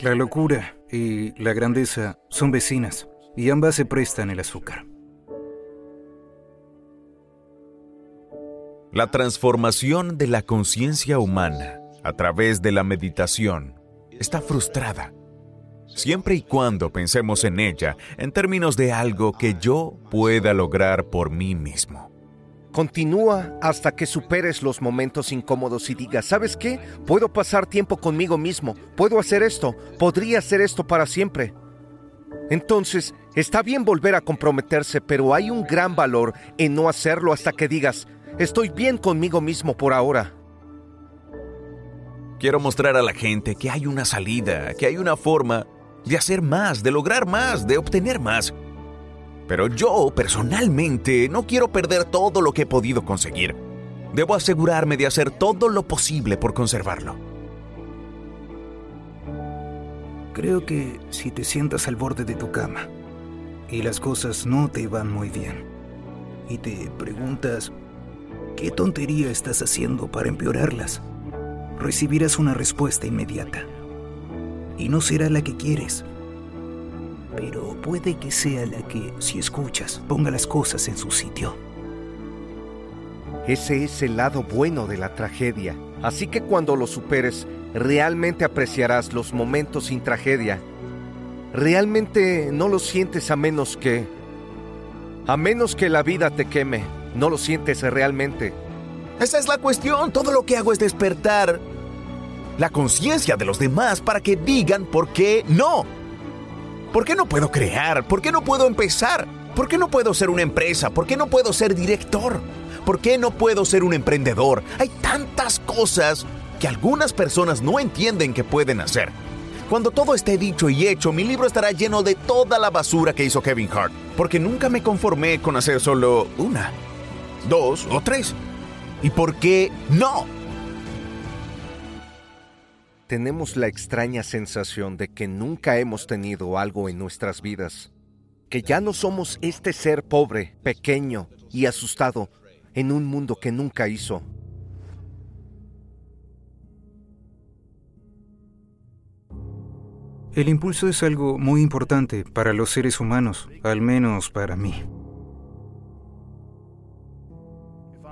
La locura y la grandeza son vecinas y ambas se prestan el azúcar. La transformación de la conciencia humana a través de la meditación está frustrada, siempre y cuando pensemos en ella en términos de algo que yo pueda lograr por mí mismo. Continúa hasta que superes los momentos incómodos y digas, ¿sabes qué? Puedo pasar tiempo conmigo mismo, puedo hacer esto, podría hacer esto para siempre. Entonces, está bien volver a comprometerse, pero hay un gran valor en no hacerlo hasta que digas, estoy bien conmigo mismo por ahora. Quiero mostrar a la gente que hay una salida, que hay una forma de hacer más, de lograr más, de obtener más. Pero yo, personalmente, no quiero perder todo lo que he podido conseguir. Debo asegurarme de hacer todo lo posible por conservarlo. Creo que si te sientas al borde de tu cama y las cosas no te van muy bien y te preguntas qué tontería estás haciendo para empeorarlas, recibirás una respuesta inmediata. Y no será la que quieres, puede que sea la que, si escuchas, ponga las cosas en su sitio. Ese es el lado bueno de la tragedia. Así que cuando lo superes, realmente apreciarás los momentos sin tragedia. Realmente no lo sientes a menos que... A menos que la vida te queme, no lo sientes realmente. Esa es la cuestión. Todo lo que hago es despertar la conciencia de los demás para que digan por qué no. ¿Por qué no puedo crear? ¿Por qué no puedo empezar? ¿Por qué no puedo ser una empresa? ¿Por qué no puedo ser director? ¿Por qué no puedo ser un emprendedor? Hay tantas cosas que algunas personas no entienden que pueden hacer. Cuando todo esté dicho y hecho, mi libro estará lleno de toda la basura que hizo Kevin Hart, porque nunca me conformé con hacer solo una, dos o tres. ¿Y por qué no? Tenemos la extraña sensación de que nunca hemos tenido algo en nuestras vidas, que ya no somos este ser pobre, pequeño y asustado en un mundo que nunca hizo. El impulso es algo muy importante para los seres humanos, al menos para mí.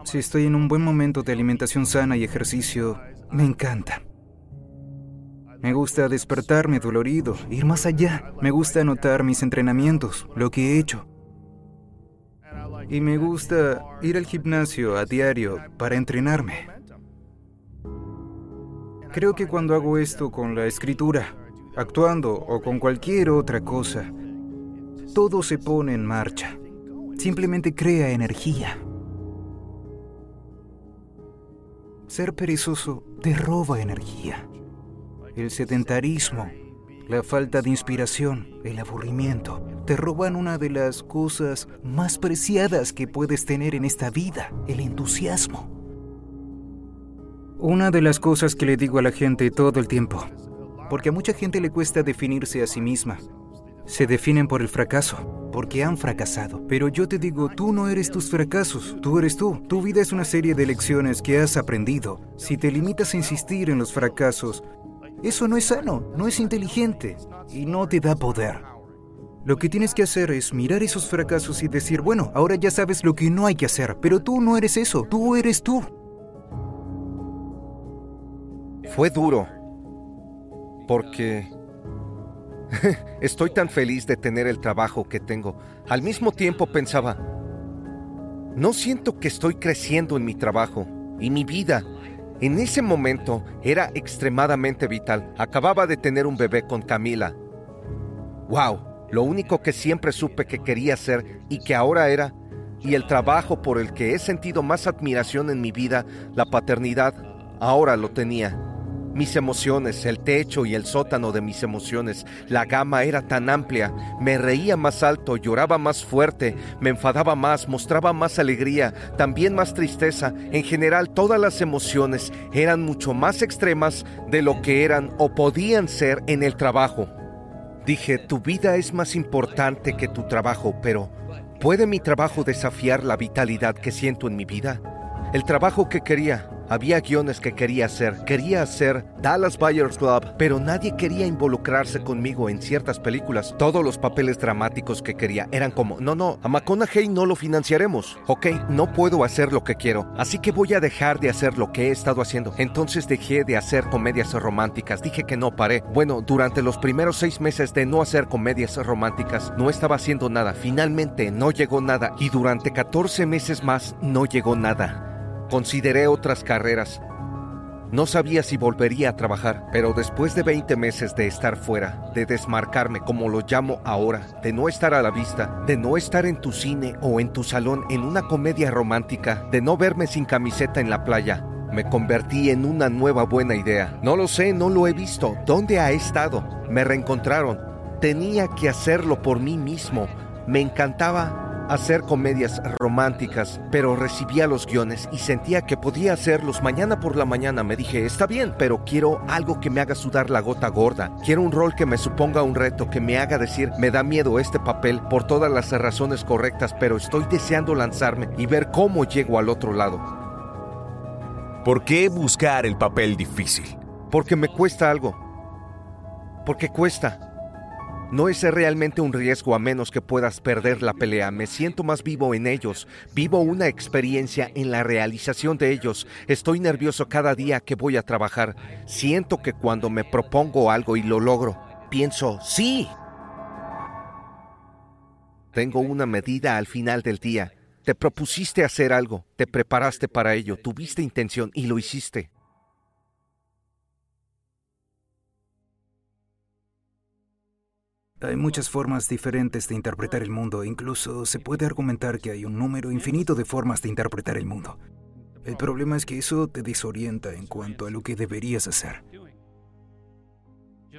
Si estoy en un buen momento de alimentación sana y ejercicio, me encanta. Me gusta despertarme dolorido, ir más allá. Me gusta anotar mis entrenamientos, lo que he hecho. Y me gusta ir al gimnasio a diario para entrenarme. Creo que cuando hago esto con la escritura, actuando o con cualquier otra cosa, todo se pone en marcha. Simplemente crea energía. Ser perezoso te roba energía. El sedentarismo, la falta de inspiración, el aburrimiento, te roban una de las cosas más preciadas que puedes tener en esta vida, el entusiasmo. Una de las cosas que le digo a la gente todo el tiempo, porque a mucha gente le cuesta definirse a sí misma. Se definen por el fracaso, porque han fracasado. Pero yo te digo, tú no eres tus fracasos, tú eres tú. Tu vida es una serie de lecciones que has aprendido. Si te limitas a insistir en los fracasos, eso no es sano, no es inteligente y no te da poder. Lo que tienes que hacer es mirar esos fracasos y decir, bueno, ahora ya sabes lo que no hay que hacer, pero tú no eres eso, tú eres tú. Fue duro, porque estoy tan feliz de tener el trabajo que tengo. Al mismo tiempo pensaba, no siento que estoy creciendo en mi trabajo y mi vida. En ese momento era extremadamente vital. Acababa de tener un bebé con Camila. ¡Wow! lo único que siempre supe que quería hacer y que ahora era, y el trabajo por el que he sentido más admiración en mi vida, la paternidad, ahora lo tenía. Mis emociones, el techo y el sótano de mis emociones, la gama era tan amplia, me reía más alto, lloraba más fuerte, me enfadaba más, mostraba más alegría, también más tristeza, en general todas las emociones eran mucho más extremas de lo que eran o podían ser en el trabajo. Dije, tu vida es más importante que tu trabajo, pero ¿puede mi trabajo desafiar la vitalidad que siento en mi vida? El trabajo que quería, había guiones que quería hacer. Quería hacer Dallas Buyers Club, pero nadie quería involucrarse conmigo en ciertas películas. Todos los papeles dramáticos que quería eran como, no, no, a McConaughey no lo financiaremos. Ok, no puedo hacer lo que quiero, así que voy a dejar de hacer lo que he estado haciendo. Entonces dejé de hacer comedias románticas. Dije que no paré. Bueno, durante los primeros seis meses de no hacer comedias románticas, no estaba haciendo nada. Finalmente no llegó nada. Y durante 14 meses más no llegó nada. Consideré otras carreras. No sabía si volvería a trabajar, pero después de 20 meses de estar fuera, de desmarcarme como lo llamo ahora, de no estar a la vista, de no estar en tu cine o en tu salón en una comedia romántica, de no verme sin camiseta en la playa, me convertí en una nueva buena idea. No lo sé, no lo he visto. ¿Dónde ha estado? Me reencontraron. Tenía que hacerlo por mí mismo. Me encantaba hacer comedias románticas, pero recibía los guiones y sentía que podía hacerlos mañana por la mañana. Me dije, está bien, pero quiero algo que me haga sudar la gota gorda. Quiero un rol que me suponga un reto, que me haga decir, me da miedo este papel por todas las razones correctas, pero estoy deseando lanzarme y ver cómo llego al otro lado. ¿Por qué buscar el papel difícil? Porque me cuesta algo. Porque cuesta. No es realmente un riesgo a menos que puedas perder la pelea. Me siento más vivo en ellos. Vivo una experiencia en la realización de ellos. Estoy nervioso cada día que voy a trabajar. Siento que cuando me propongo algo y lo logro, pienso, sí. Tengo una medida al final del día. Te propusiste hacer algo, te preparaste para ello, tuviste intención y lo hiciste. Hay muchas formas diferentes de interpretar el mundo, incluso se puede argumentar que hay un número infinito de formas de interpretar el mundo. El problema es que eso te desorienta en cuanto a lo que deberías hacer.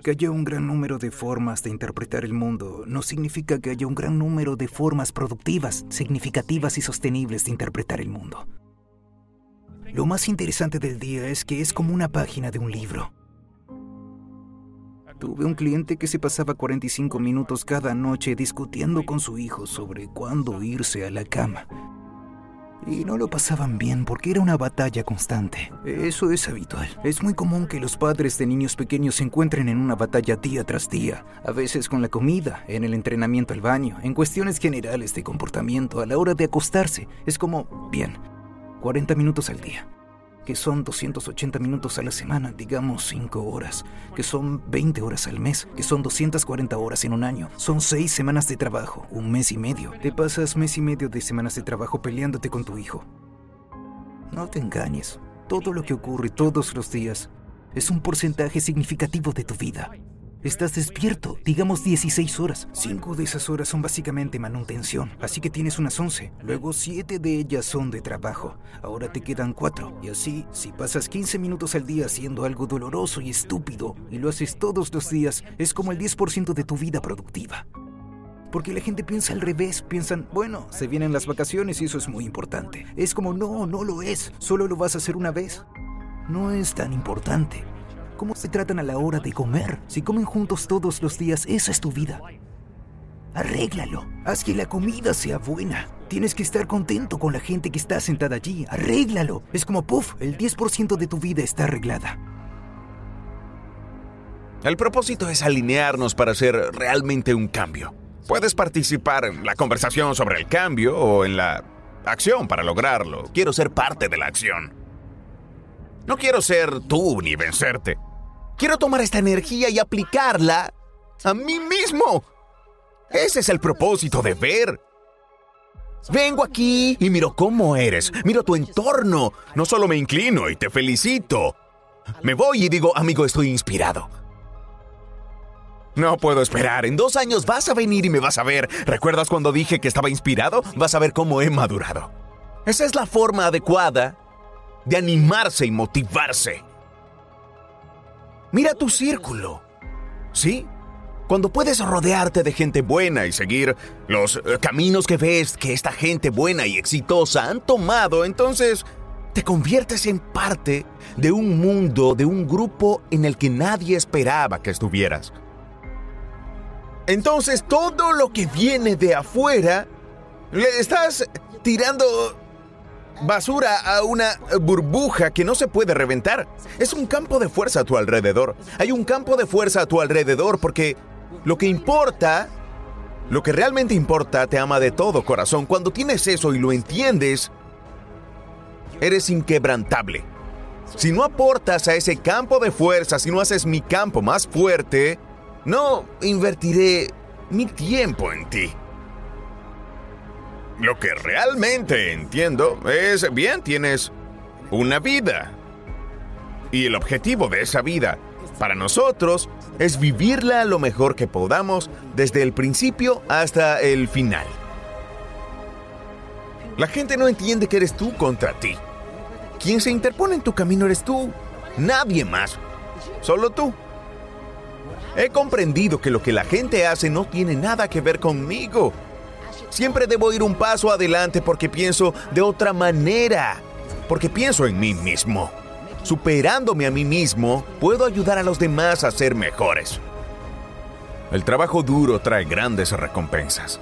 Que haya un gran número de formas de interpretar el mundo no significa que haya un gran número de formas productivas, significativas y sostenibles de interpretar el mundo. Lo más interesante del día es que es como una página de un libro. Tuve un cliente que se pasaba 45 minutos cada noche discutiendo con su hijo sobre cuándo irse a la cama. Y no lo pasaban bien porque era una batalla constante. Eso es habitual. Es muy común que los padres de niños pequeños se encuentren en una batalla día tras día, a veces con la comida, en el entrenamiento al baño, en cuestiones generales de comportamiento a la hora de acostarse. Es como, bien, 40 minutos al día que son 280 minutos a la semana, digamos 5 horas, que son 20 horas al mes, que son 240 horas en un año. Son 6 semanas de trabajo, un mes y medio. Te pasas mes y medio de semanas de trabajo peleándote con tu hijo. No te engañes, todo lo que ocurre todos los días es un porcentaje significativo de tu vida. Estás despierto, digamos 16 horas. Cinco de esas horas son básicamente manutención, así que tienes unas 11. Luego siete de ellas son de trabajo. Ahora te quedan cuatro. Y así, si pasas 15 minutos al día haciendo algo doloroso y estúpido y lo haces todos los días, es como el 10% de tu vida productiva. Porque la gente piensa al revés, piensan, bueno, se vienen las vacaciones y eso es muy importante. Es como, no, no lo es, solo lo vas a hacer una vez. No es tan importante. ¿Cómo se tratan a la hora de comer? Si comen juntos todos los días, esa es tu vida. Arréglalo. Haz que la comida sea buena. Tienes que estar contento con la gente que está sentada allí. Arréglalo. Es como, puff, el 10% de tu vida está arreglada. El propósito es alinearnos para hacer realmente un cambio. Puedes participar en la conversación sobre el cambio o en la acción para lograrlo. Quiero ser parte de la acción. No quiero ser tú ni vencerte. Quiero tomar esta energía y aplicarla a mí mismo. Ese es el propósito de ver. Vengo aquí y miro cómo eres, miro tu entorno. No solo me inclino y te felicito. Me voy y digo, amigo, estoy inspirado. No puedo esperar. En dos años vas a venir y me vas a ver. ¿Recuerdas cuando dije que estaba inspirado? Vas a ver cómo he madurado. Esa es la forma adecuada de animarse y motivarse. Mira tu círculo. ¿Sí? Cuando puedes rodearte de gente buena y seguir los eh, caminos que ves que esta gente buena y exitosa han tomado, entonces te conviertes en parte de un mundo, de un grupo en el que nadie esperaba que estuvieras. Entonces todo lo que viene de afuera, le estás tirando basura a una burbuja que no se puede reventar. Es un campo de fuerza a tu alrededor. Hay un campo de fuerza a tu alrededor porque lo que importa, lo que realmente importa, te ama de todo corazón. Cuando tienes eso y lo entiendes, eres inquebrantable. Si no aportas a ese campo de fuerza, si no haces mi campo más fuerte, no invertiré mi tiempo en ti. Lo que realmente entiendo es, bien, tienes una vida. Y el objetivo de esa vida, para nosotros, es vivirla lo mejor que podamos desde el principio hasta el final. La gente no entiende que eres tú contra ti. Quien se interpone en tu camino eres tú, nadie más, solo tú. He comprendido que lo que la gente hace no tiene nada que ver conmigo. Siempre debo ir un paso adelante porque pienso de otra manera, porque pienso en mí mismo. Superándome a mí mismo, puedo ayudar a los demás a ser mejores. El trabajo duro trae grandes recompensas.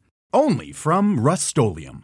only from Rust-Oleum.